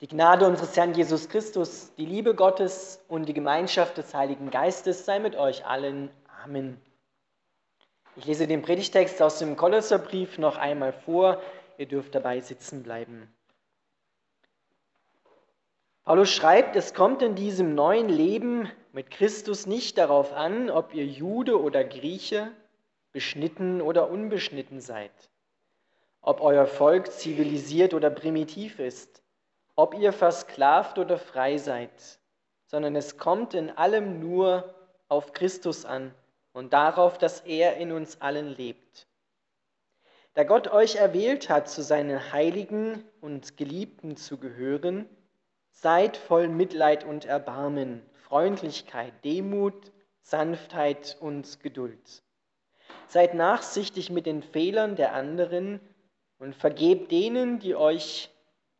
Die Gnade unseres Herrn Jesus Christus, die Liebe Gottes und die Gemeinschaft des Heiligen Geistes sei mit euch allen. Amen. Ich lese den Predigtext aus dem Kolosserbrief noch einmal vor. Ihr dürft dabei sitzen bleiben. Paulus schreibt, es kommt in diesem neuen Leben mit Christus nicht darauf an, ob ihr Jude oder Grieche, beschnitten oder unbeschnitten seid, ob euer Volk zivilisiert oder primitiv ist ob ihr versklavt oder frei seid, sondern es kommt in allem nur auf Christus an und darauf, dass er in uns allen lebt. Da Gott euch erwählt hat, zu seinen Heiligen und Geliebten zu gehören, seid voll Mitleid und Erbarmen, Freundlichkeit, Demut, Sanftheit und Geduld. Seid nachsichtig mit den Fehlern der anderen und vergebt denen, die euch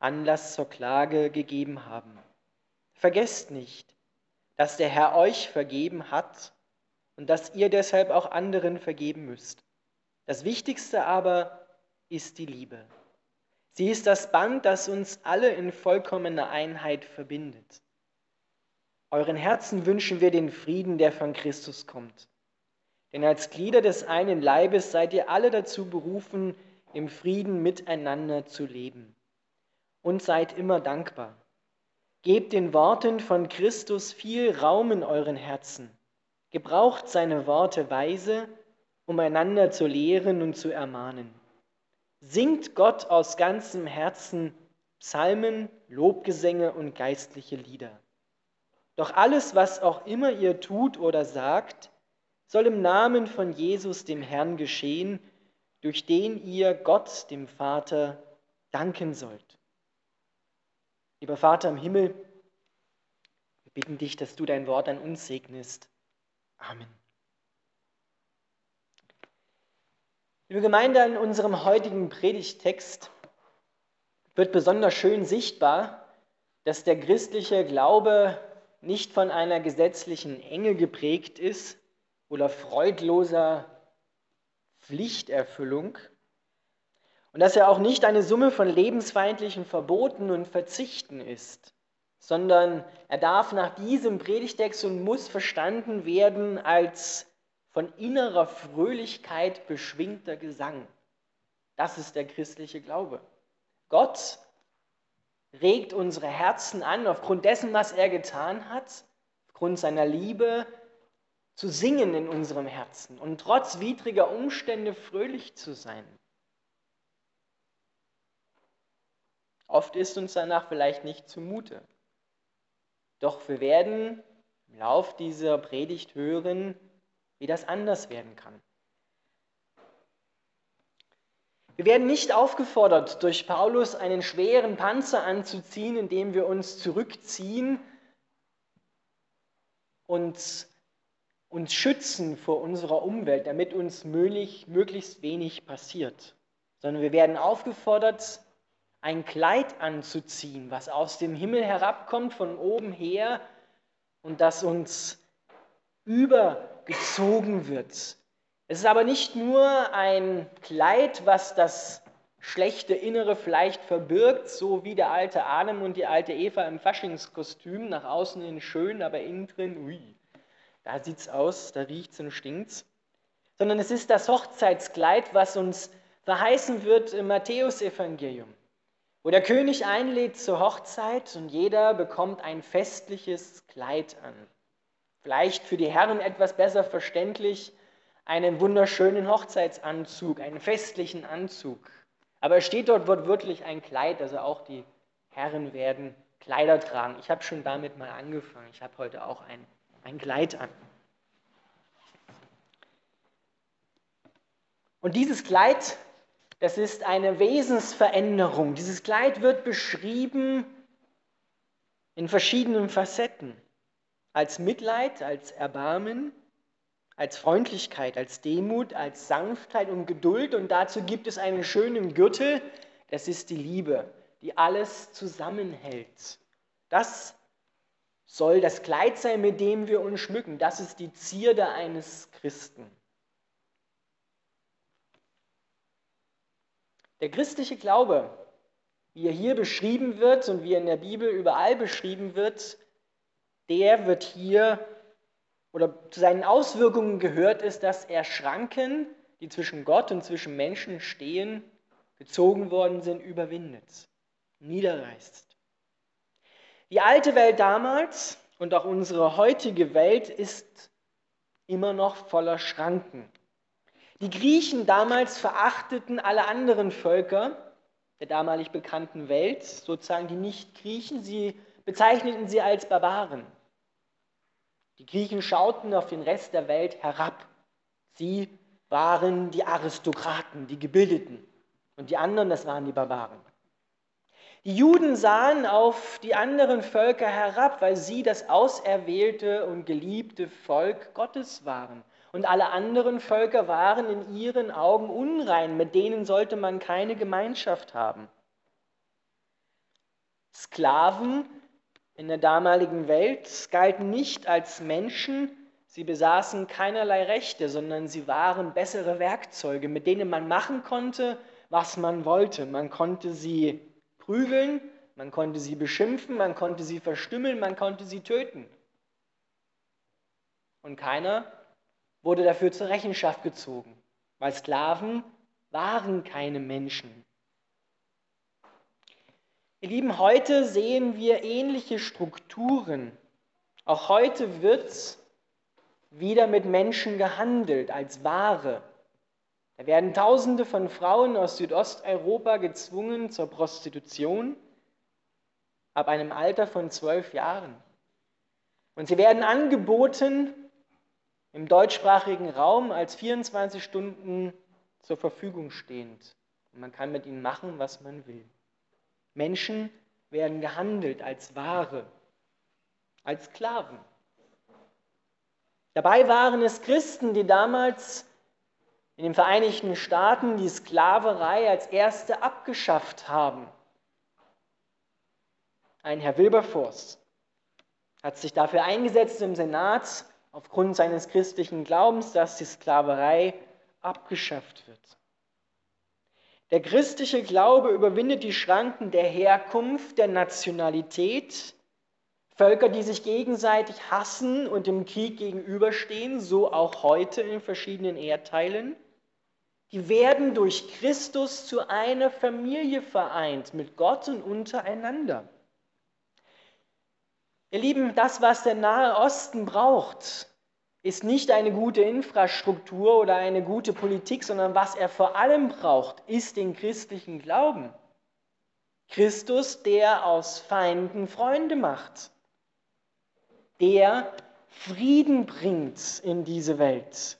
Anlass zur Klage gegeben haben. Vergesst nicht, dass der Herr euch vergeben hat und dass ihr deshalb auch anderen vergeben müsst. Das Wichtigste aber ist die Liebe. Sie ist das Band, das uns alle in vollkommener Einheit verbindet. Euren Herzen wünschen wir den Frieden, der von Christus kommt. Denn als Glieder des einen Leibes seid ihr alle dazu berufen, im Frieden miteinander zu leben und seid immer dankbar. Gebt den Worten von Christus viel Raum in euren Herzen. Gebraucht seine Worte weise, um einander zu lehren und zu ermahnen. Singt Gott aus ganzem Herzen Psalmen, Lobgesänge und geistliche Lieder. Doch alles, was auch immer ihr tut oder sagt, soll im Namen von Jesus, dem Herrn, geschehen, durch den ihr Gott, dem Vater, danken sollt. Lieber Vater im Himmel, wir bitten dich, dass du dein Wort an uns segnest. Amen. Liebe Gemeinde, in unserem heutigen Predigtext wird besonders schön sichtbar, dass der christliche Glaube nicht von einer gesetzlichen Enge geprägt ist oder freudloser Pflichterfüllung, und dass er auch nicht eine Summe von lebensfeindlichen Verboten und Verzichten ist, sondern er darf nach diesem Predigtext und muss verstanden werden als von innerer Fröhlichkeit beschwingter Gesang. Das ist der christliche Glaube. Gott regt unsere Herzen an, aufgrund dessen, was er getan hat, aufgrund seiner Liebe, zu singen in unserem Herzen und trotz widriger Umstände fröhlich zu sein. Oft ist uns danach vielleicht nicht zumute. Doch wir werden im Lauf dieser Predigt hören, wie das anders werden kann. Wir werden nicht aufgefordert, durch Paulus einen schweren Panzer anzuziehen, indem wir uns zurückziehen und uns schützen vor unserer Umwelt, damit uns möglichst wenig passiert, sondern wir werden aufgefordert, ein Kleid anzuziehen, was aus dem Himmel herabkommt, von oben her und das uns übergezogen wird. Es ist aber nicht nur ein Kleid, was das schlechte Innere vielleicht verbirgt, so wie der alte Adam und die alte Eva im Faschingskostüm, nach außen hin schön, aber innen drin, ui, da sieht's aus, da riecht's und stinkt's. Sondern es ist das Hochzeitskleid, was uns verheißen wird im Matthäusevangelium wo der König einlädt zur Hochzeit und jeder bekommt ein festliches Kleid an. Vielleicht für die Herren etwas besser verständlich, einen wunderschönen Hochzeitsanzug, einen festlichen Anzug. Aber es steht dort wortwörtlich ein Kleid, also auch die Herren werden Kleider tragen. Ich habe schon damit mal angefangen. Ich habe heute auch ein, ein Kleid an. Und dieses Kleid das ist eine Wesensveränderung. Dieses Kleid wird beschrieben in verschiedenen Facetten. Als Mitleid, als Erbarmen, als Freundlichkeit, als Demut, als Sanftheit und Geduld. Und dazu gibt es einen schönen Gürtel, das ist die Liebe, die alles zusammenhält. Das soll das Kleid sein, mit dem wir uns schmücken. Das ist die Zierde eines Christen. Der christliche Glaube, wie er hier beschrieben wird und wie er in der Bibel überall beschrieben wird, der wird hier oder zu seinen Auswirkungen gehört ist, dass er Schranken, die zwischen Gott und zwischen Menschen stehen, gezogen worden sind, überwindet, niederreißt. Die alte Welt damals und auch unsere heutige Welt ist immer noch voller Schranken. Die Griechen damals verachteten alle anderen Völker der damalig bekannten Welt, sozusagen die Nicht-Griechen, sie bezeichneten sie als Barbaren. Die Griechen schauten auf den Rest der Welt herab. Sie waren die Aristokraten, die Gebildeten. Und die anderen, das waren die Barbaren. Die Juden sahen auf die anderen Völker herab, weil sie das auserwählte und geliebte Volk Gottes waren. Und alle anderen Völker waren in ihren Augen unrein, mit denen sollte man keine Gemeinschaft haben. Sklaven in der damaligen Welt galten nicht als Menschen, sie besaßen keinerlei Rechte, sondern sie waren bessere Werkzeuge, mit denen man machen konnte, was man wollte. Man konnte sie prügeln, man konnte sie beschimpfen, man konnte sie verstümmeln, man konnte sie töten. Und keiner wurde dafür zur Rechenschaft gezogen, weil Sklaven waren keine Menschen. Ihr Lieben, heute sehen wir ähnliche Strukturen. Auch heute wird wieder mit Menschen gehandelt als Ware. Da werden Tausende von Frauen aus Südosteuropa gezwungen zur Prostitution ab einem Alter von zwölf Jahren. Und sie werden angeboten im deutschsprachigen Raum als 24 Stunden zur Verfügung stehend. Und man kann mit ihnen machen, was man will. Menschen werden gehandelt als Ware, als Sklaven. Dabei waren es Christen, die damals in den Vereinigten Staaten die Sklaverei als erste abgeschafft haben. Ein Herr Wilberforce hat sich dafür eingesetzt im Senat aufgrund seines christlichen Glaubens, dass die Sklaverei abgeschafft wird. Der christliche Glaube überwindet die Schranken der Herkunft, der Nationalität, Völker, die sich gegenseitig hassen und im Krieg gegenüberstehen, so auch heute in verschiedenen Erdteilen die werden durch Christus zu einer Familie vereint mit Gott und untereinander. Ihr Lieben, das, was der Nahe Osten braucht, ist nicht eine gute Infrastruktur oder eine gute Politik, sondern was er vor allem braucht, ist den christlichen Glauben. Christus, der aus Feinden Freunde macht, der Frieden bringt in diese Welt,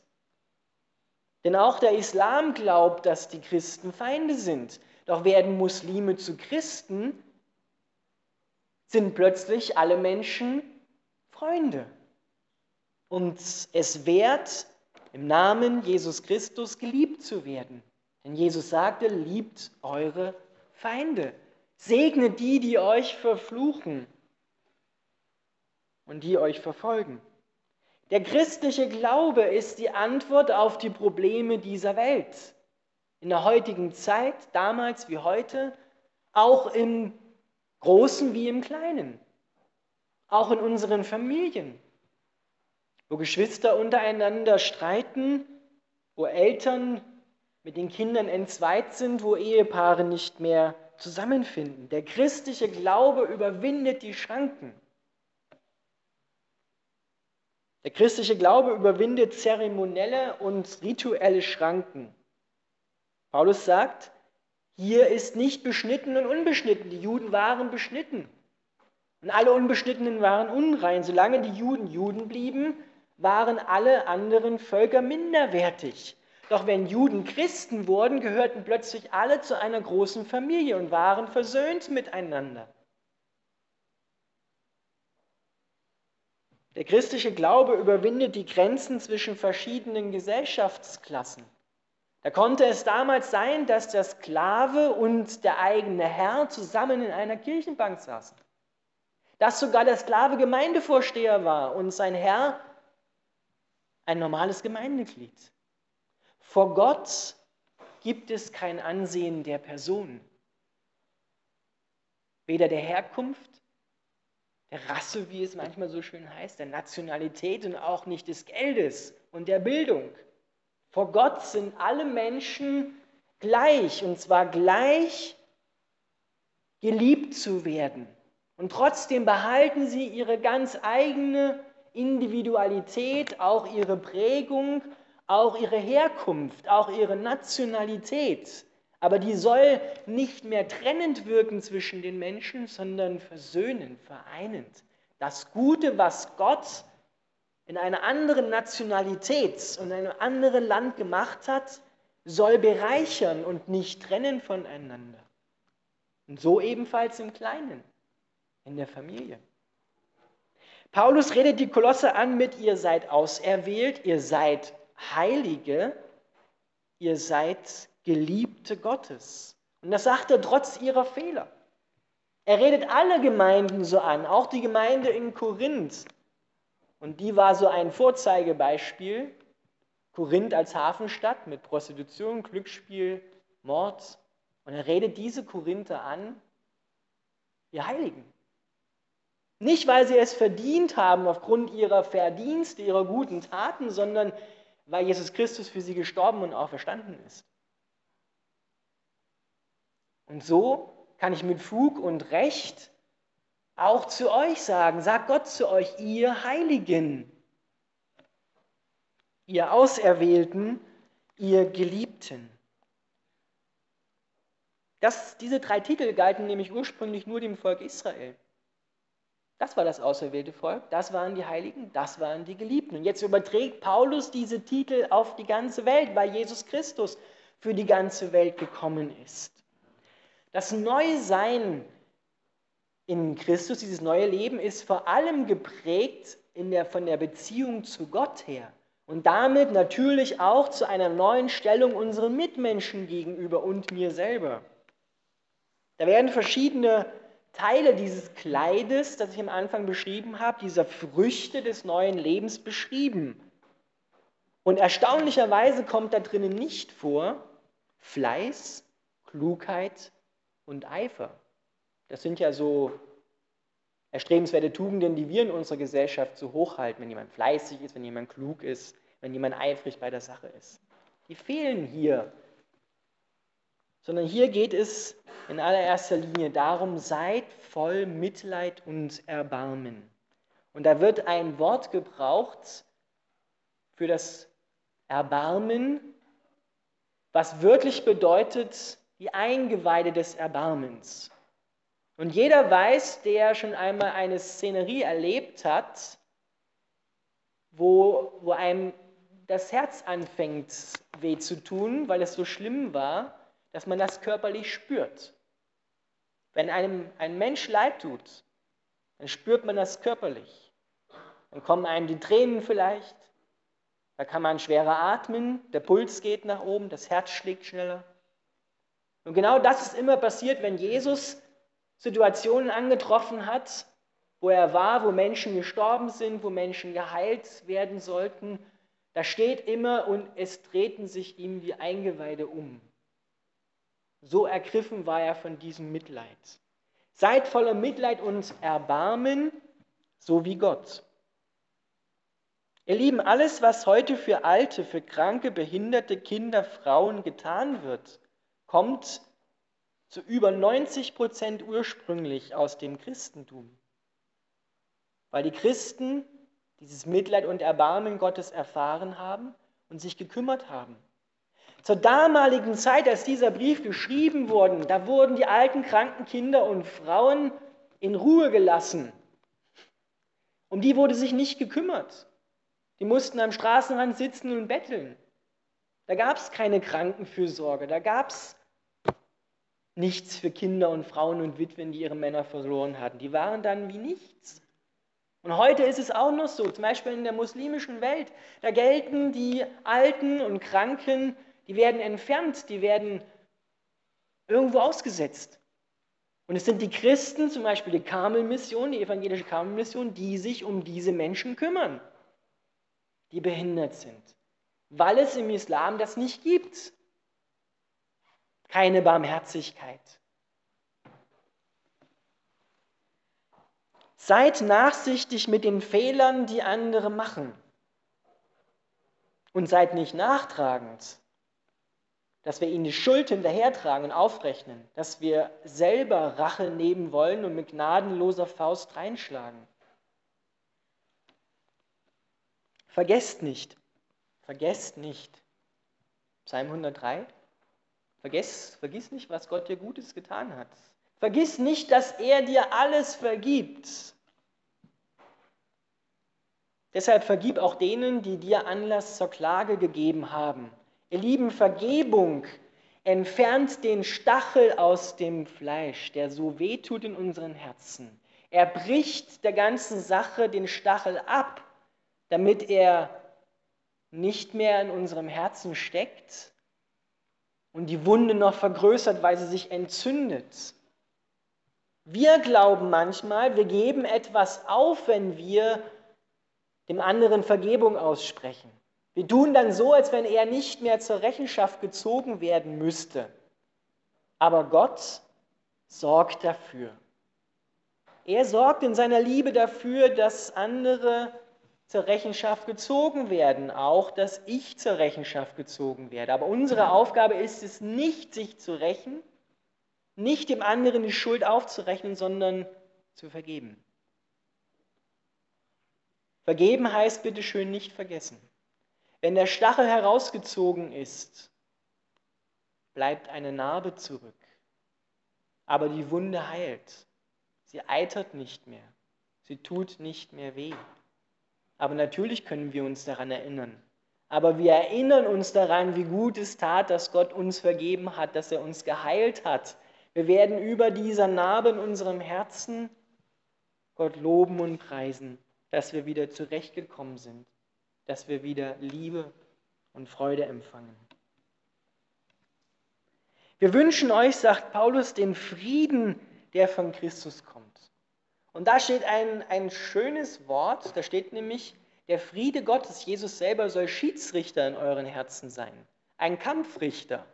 denn auch der Islam glaubt, dass die Christen Feinde sind. Doch werden Muslime zu Christen, sind plötzlich alle Menschen Freunde. Und es wert, im Namen Jesus Christus geliebt zu werden. Denn Jesus sagte, liebt eure Feinde. Segnet die, die euch verfluchen und die euch verfolgen. Der christliche Glaube ist die Antwort auf die Probleme dieser Welt. In der heutigen Zeit, damals wie heute, auch im Großen wie im Kleinen, auch in unseren Familien, wo Geschwister untereinander streiten, wo Eltern mit den Kindern entzweit sind, wo Ehepaare nicht mehr zusammenfinden. Der christliche Glaube überwindet die Schranken. Der christliche Glaube überwindet zeremonielle und rituelle Schranken. Paulus sagt, hier ist nicht beschnitten und unbeschnitten. Die Juden waren beschnitten. Und alle Unbeschnittenen waren unrein. Solange die Juden Juden blieben, waren alle anderen Völker minderwertig. Doch wenn Juden Christen wurden, gehörten plötzlich alle zu einer großen Familie und waren versöhnt miteinander. Der christliche Glaube überwindet die Grenzen zwischen verschiedenen Gesellschaftsklassen. Da konnte es damals sein, dass der Sklave und der eigene Herr zusammen in einer Kirchenbank saßen. Dass sogar der Sklave Gemeindevorsteher war und sein Herr ein normales Gemeindeglied. Vor Gott gibt es kein Ansehen der Person. weder der Herkunft, der Rasse, wie es manchmal so schön heißt, der Nationalität und auch nicht des Geldes und der Bildung. Vor Gott sind alle Menschen gleich und zwar gleich geliebt zu werden. Und trotzdem behalten sie ihre ganz eigene Individualität, auch ihre Prägung, auch ihre Herkunft, auch ihre Nationalität. Aber die soll nicht mehr trennend wirken zwischen den Menschen, sondern versöhnend, vereinend. Das Gute, was Gott in einer anderen Nationalität und einem anderen Land gemacht hat, soll bereichern und nicht trennen voneinander. Und so ebenfalls im Kleinen, in der Familie. Paulus redet die Kolosse an mit, ihr seid auserwählt, ihr seid Heilige, ihr seid Geliebte Gottes. Und das sagt er trotz ihrer Fehler. Er redet alle Gemeinden so an, auch die Gemeinde in Korinth. Und die war so ein Vorzeigebeispiel. Korinth als Hafenstadt mit Prostitution, Glücksspiel, Mord. Und er redet diese Korinther an, ihr Heiligen. Nicht, weil sie es verdient haben aufgrund ihrer Verdienste, ihrer guten Taten, sondern weil Jesus Christus für sie gestorben und auferstanden ist. Und so kann ich mit Fug und Recht auch zu euch sagen, sagt Gott zu euch, ihr Heiligen, ihr Auserwählten, ihr Geliebten. Das, diese drei Titel galten nämlich ursprünglich nur dem Volk Israel. Das war das auserwählte Volk, das waren die Heiligen, das waren die Geliebten. Und jetzt überträgt Paulus diese Titel auf die ganze Welt, weil Jesus Christus für die ganze Welt gekommen ist. Das neue Sein in Christus, dieses neue Leben, ist vor allem geprägt der, von der Beziehung zu Gott her und damit natürlich auch zu einer neuen Stellung unseren Mitmenschen gegenüber und mir selber. Da werden verschiedene Teile dieses Kleides, das ich am Anfang beschrieben habe, dieser Früchte des neuen Lebens beschrieben. Und erstaunlicherweise kommt da drinnen nicht vor Fleiß, Klugheit und Eifer. Das sind ja so erstrebenswerte Tugenden, die wir in unserer Gesellschaft so hochhalten, wenn jemand fleißig ist, wenn jemand klug ist, wenn jemand eifrig bei der Sache ist. Die fehlen hier. Sondern hier geht es in allererster Linie darum, seid voll Mitleid und Erbarmen. Und da wird ein Wort gebraucht für das Erbarmen, was wirklich bedeutet, die Eingeweide des Erbarmens. Und jeder weiß, der schon einmal eine Szenerie erlebt hat, wo, wo einem das Herz anfängt weh zu tun, weil es so schlimm war, dass man das körperlich spürt. Wenn einem ein Mensch leid tut, dann spürt man das körperlich. Dann kommen einem die Tränen vielleicht, da kann man schwerer atmen, der Puls geht nach oben, das Herz schlägt schneller. Und genau das ist immer passiert, wenn Jesus Situationen angetroffen hat, wo er war, wo Menschen gestorben sind, wo Menschen geheilt werden sollten. Da steht immer, und es drehten sich ihm die Eingeweide um. So ergriffen war er von diesem Mitleid. Seid voller Mitleid und Erbarmen, so wie Gott. Ihr Lieben, alles, was heute für alte, für kranke, behinderte Kinder, Frauen getan wird, kommt zu über 90 Prozent ursprünglich aus dem Christentum. Weil die Christen dieses Mitleid und Erbarmen Gottes erfahren haben und sich gekümmert haben. Zur damaligen Zeit, als dieser Brief geschrieben wurde, da wurden die alten, kranken Kinder und Frauen in Ruhe gelassen. Um die wurde sich nicht gekümmert. Die mussten am Straßenrand sitzen und betteln. Da gab es keine Krankenfürsorge, da gab es nichts für Kinder und Frauen und Witwen, die ihre Männer verloren hatten. Die waren dann wie nichts. Und heute ist es auch noch so, zum Beispiel in der muslimischen Welt, da gelten die Alten und Kranken, die werden entfernt, die werden irgendwo ausgesetzt. Und es sind die Christen, zum Beispiel die Karmelmission, die evangelische Karmelmission, die sich um diese Menschen kümmern, die behindert sind, weil es im Islam das nicht gibt keine Barmherzigkeit. Seid nachsichtig mit den Fehlern, die andere machen. Und seid nicht nachtragend, dass wir ihnen die Schuld hinterhertragen und aufrechnen, dass wir selber Rache nehmen wollen und mit gnadenloser Faust reinschlagen. Vergesst nicht, vergesst nicht. Psalm 103. Vergiss, vergiss nicht, was Gott dir Gutes getan hat. Vergiss nicht, dass er dir alles vergibt. Deshalb vergib auch denen, die dir Anlass zur Klage gegeben haben. Ihr Lieben, Vergebung entfernt den Stachel aus dem Fleisch, der so weh tut in unseren Herzen. Er bricht der ganzen Sache den Stachel ab, damit er nicht mehr in unserem Herzen steckt und die Wunde noch vergrößert, weil sie sich entzündet. Wir glauben manchmal, wir geben etwas auf, wenn wir dem anderen Vergebung aussprechen. Wir tun dann so, als wenn er nicht mehr zur Rechenschaft gezogen werden müsste. Aber Gott sorgt dafür. Er sorgt in seiner Liebe dafür, dass andere zur Rechenschaft gezogen werden, auch dass ich zur Rechenschaft gezogen werde. Aber unsere Aufgabe ist es nicht, sich zu rächen, nicht dem anderen die Schuld aufzurechnen, sondern zu vergeben. Vergeben heißt bitte schön nicht vergessen. Wenn der Stachel herausgezogen ist, bleibt eine Narbe zurück. Aber die Wunde heilt. Sie eitert nicht mehr. Sie tut nicht mehr weh. Aber natürlich können wir uns daran erinnern. Aber wir erinnern uns daran, wie gut es tat, dass Gott uns vergeben hat, dass er uns geheilt hat. Wir werden über dieser Narbe in unserem Herzen Gott loben und preisen, dass wir wieder zurechtgekommen sind, dass wir wieder Liebe und Freude empfangen. Wir wünschen euch, sagt Paulus, den Frieden, der von Christus kommt. Und da steht ein, ein schönes Wort, da steht nämlich, der Friede Gottes, Jesus selber soll Schiedsrichter in euren Herzen sein, ein Kampfrichter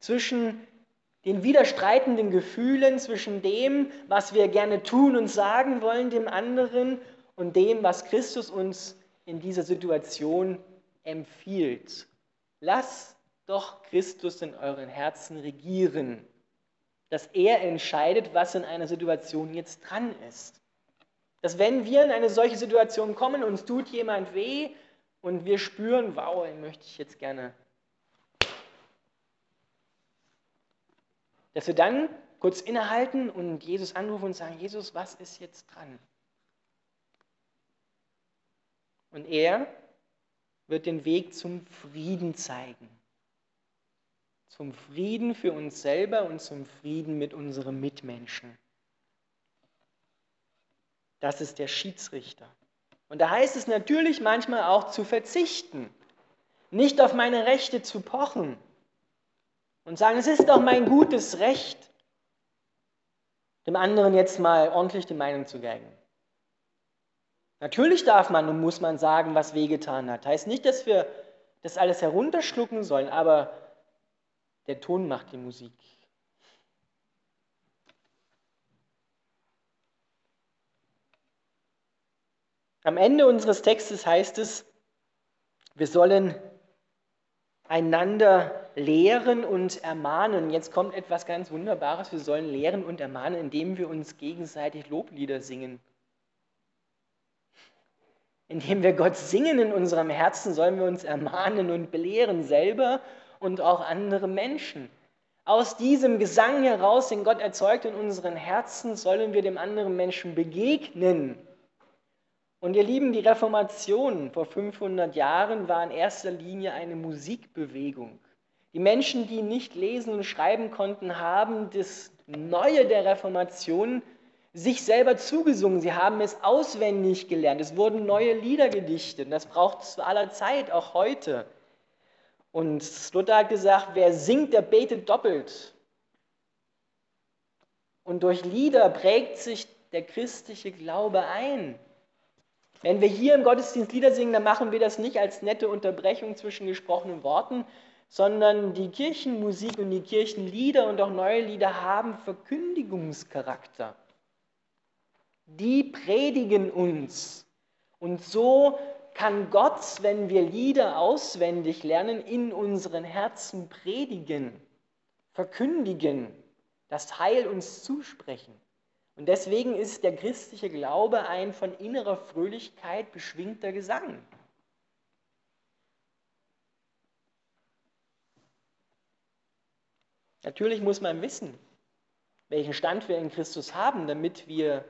zwischen den widerstreitenden Gefühlen, zwischen dem, was wir gerne tun und sagen wollen dem anderen und dem, was Christus uns in dieser Situation empfiehlt. Lasst doch Christus in euren Herzen regieren dass er entscheidet, was in einer Situation jetzt dran ist. Dass wenn wir in eine solche Situation kommen, uns tut jemand weh und wir spüren, wow, den möchte ich jetzt gerne. Dass wir dann kurz innehalten und Jesus anrufen und sagen, Jesus, was ist jetzt dran? Und er wird den Weg zum Frieden zeigen zum Frieden für uns selber und zum Frieden mit unseren Mitmenschen. Das ist der Schiedsrichter. Und da heißt es natürlich manchmal auch zu verzichten, nicht auf meine Rechte zu pochen und sagen, es ist doch mein gutes Recht, dem anderen jetzt mal ordentlich die Meinung zu geigen. Natürlich darf man und muss man sagen, was wehgetan hat. Heißt nicht, dass wir das alles herunterschlucken sollen, aber der Ton macht die Musik. Am Ende unseres Textes heißt es, wir sollen einander lehren und ermahnen. Jetzt kommt etwas ganz Wunderbares. Wir sollen lehren und ermahnen, indem wir uns gegenseitig Loblieder singen. Indem wir Gott singen in unserem Herzen, sollen wir uns ermahnen und belehren selber und auch andere Menschen. Aus diesem Gesang heraus, den Gott erzeugt in unseren Herzen, sollen wir dem anderen Menschen begegnen. Und ihr Lieben, die Reformation vor 500 Jahren war in erster Linie eine Musikbewegung. Die Menschen, die nicht lesen und schreiben konnten, haben das Neue der Reformation sich selber zugesungen. Sie haben es auswendig gelernt. Es wurden neue Lieder gedichtet. Das braucht es zu aller Zeit, auch heute. Und Luther hat gesagt, wer singt, der betet doppelt. Und durch Lieder prägt sich der christliche Glaube ein. Wenn wir hier im Gottesdienst Lieder singen, dann machen wir das nicht als nette Unterbrechung zwischen gesprochenen Worten, sondern die Kirchenmusik und die Kirchenlieder und auch neue Lieder haben Verkündigungscharakter. Die predigen uns. Und so kann Gott, wenn wir Lieder auswendig lernen, in unseren Herzen predigen, verkündigen, das Heil uns zusprechen. Und deswegen ist der christliche Glaube ein von innerer Fröhlichkeit beschwingter Gesang. Natürlich muss man wissen, welchen Stand wir in Christus haben, damit wir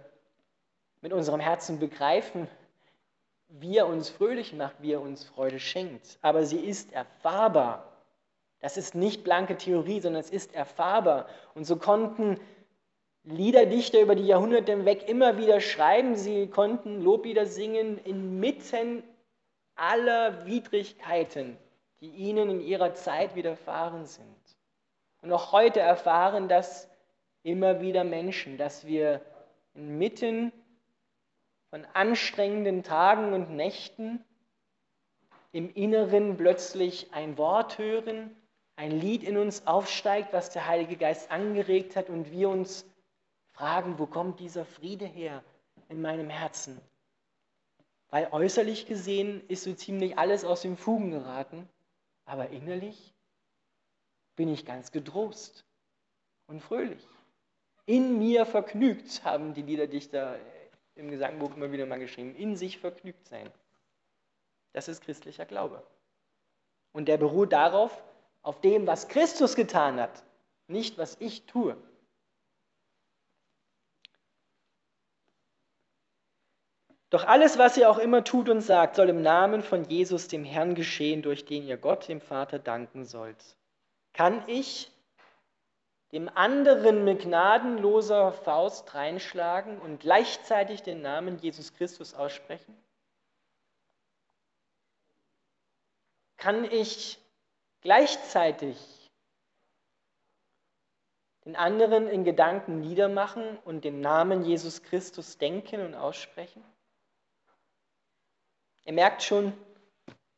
mit unserem Herzen begreifen, wie er uns fröhlich macht, wie er uns Freude schenkt. Aber sie ist erfahrbar. Das ist nicht blanke Theorie, sondern es ist erfahrbar. Und so konnten Liederdichter über die Jahrhunderte hinweg immer wieder schreiben, sie konnten Loblieder singen inmitten aller Widrigkeiten, die ihnen in ihrer Zeit widerfahren sind. Und auch heute erfahren das immer wieder Menschen, dass wir inmitten von anstrengenden Tagen und Nächten im Inneren plötzlich ein Wort hören, ein Lied in uns aufsteigt, was der Heilige Geist angeregt hat und wir uns fragen, wo kommt dieser Friede her in meinem Herzen? Weil äußerlich gesehen ist so ziemlich alles aus den Fugen geraten, aber innerlich bin ich ganz getrost und fröhlich. In mir vergnügt, haben die Liederdichter im Gesangbuch immer wieder mal geschrieben, in sich vergnügt sein. Das ist christlicher Glaube. Und der beruht darauf, auf dem, was Christus getan hat, nicht was ich tue. Doch alles, was ihr auch immer tut und sagt, soll im Namen von Jesus, dem Herrn, geschehen, durch den ihr Gott, dem Vater, danken sollt. Kann ich dem anderen mit gnadenloser Faust reinschlagen und gleichzeitig den Namen Jesus Christus aussprechen? Kann ich gleichzeitig den anderen in Gedanken niedermachen und den Namen Jesus Christus denken und aussprechen? Ihr merkt schon,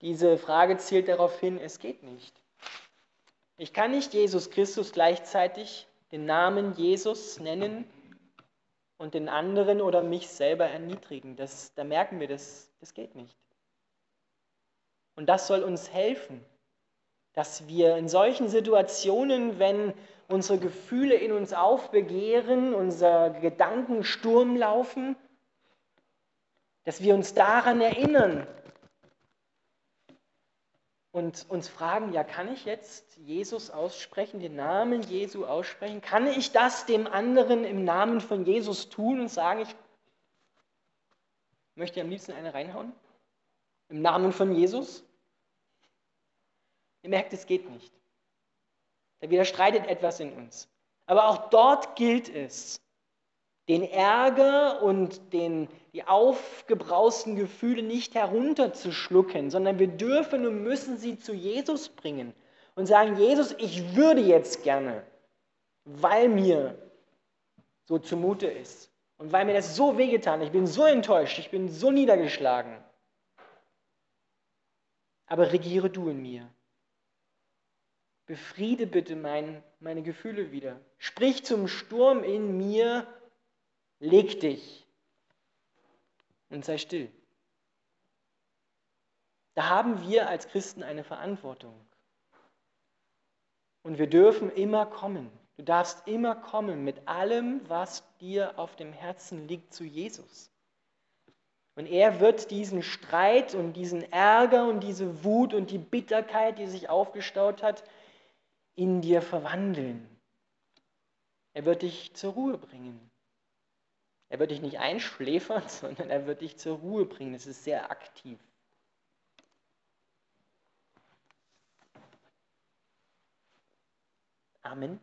diese Frage zielt darauf hin, es geht nicht. Ich kann nicht Jesus Christus gleichzeitig den Namen Jesus nennen und den anderen oder mich selber erniedrigen. Das, da merken wir, das, das geht nicht. Und das soll uns helfen, dass wir in solchen Situationen, wenn unsere Gefühle in uns aufbegehren, unser Gedankensturm laufen, dass wir uns daran erinnern und uns fragen, ja, kann ich jetzt Jesus aussprechen, den Namen Jesu aussprechen? Kann ich das dem anderen im Namen von Jesus tun und sagen, ich möchte am liebsten eine reinhauen? Im Namen von Jesus? Ihr merkt, es geht nicht. Da widerstreitet etwas in uns. Aber auch dort gilt es, den Ärger und den, die aufgebrausten Gefühle nicht herunterzuschlucken, sondern wir dürfen und müssen sie zu Jesus bringen und sagen, Jesus, ich würde jetzt gerne, weil mir so zumute ist und weil mir das so wehgetan, ich bin so enttäuscht, ich bin so niedergeschlagen. Aber regiere du in mir. Befriede bitte mein, meine Gefühle wieder. Sprich zum Sturm in mir leg dich und sei still. Da haben wir als Christen eine Verantwortung. Und wir dürfen immer kommen. Du darfst immer kommen mit allem, was dir auf dem Herzen liegt, zu Jesus. Und er wird diesen Streit und diesen Ärger und diese Wut und die Bitterkeit, die sich aufgestaut hat, in dir verwandeln. Er wird dich zur Ruhe bringen. Er wird dich nicht einschläfern, sondern er wird dich zur Ruhe bringen. Es ist sehr aktiv. Amen.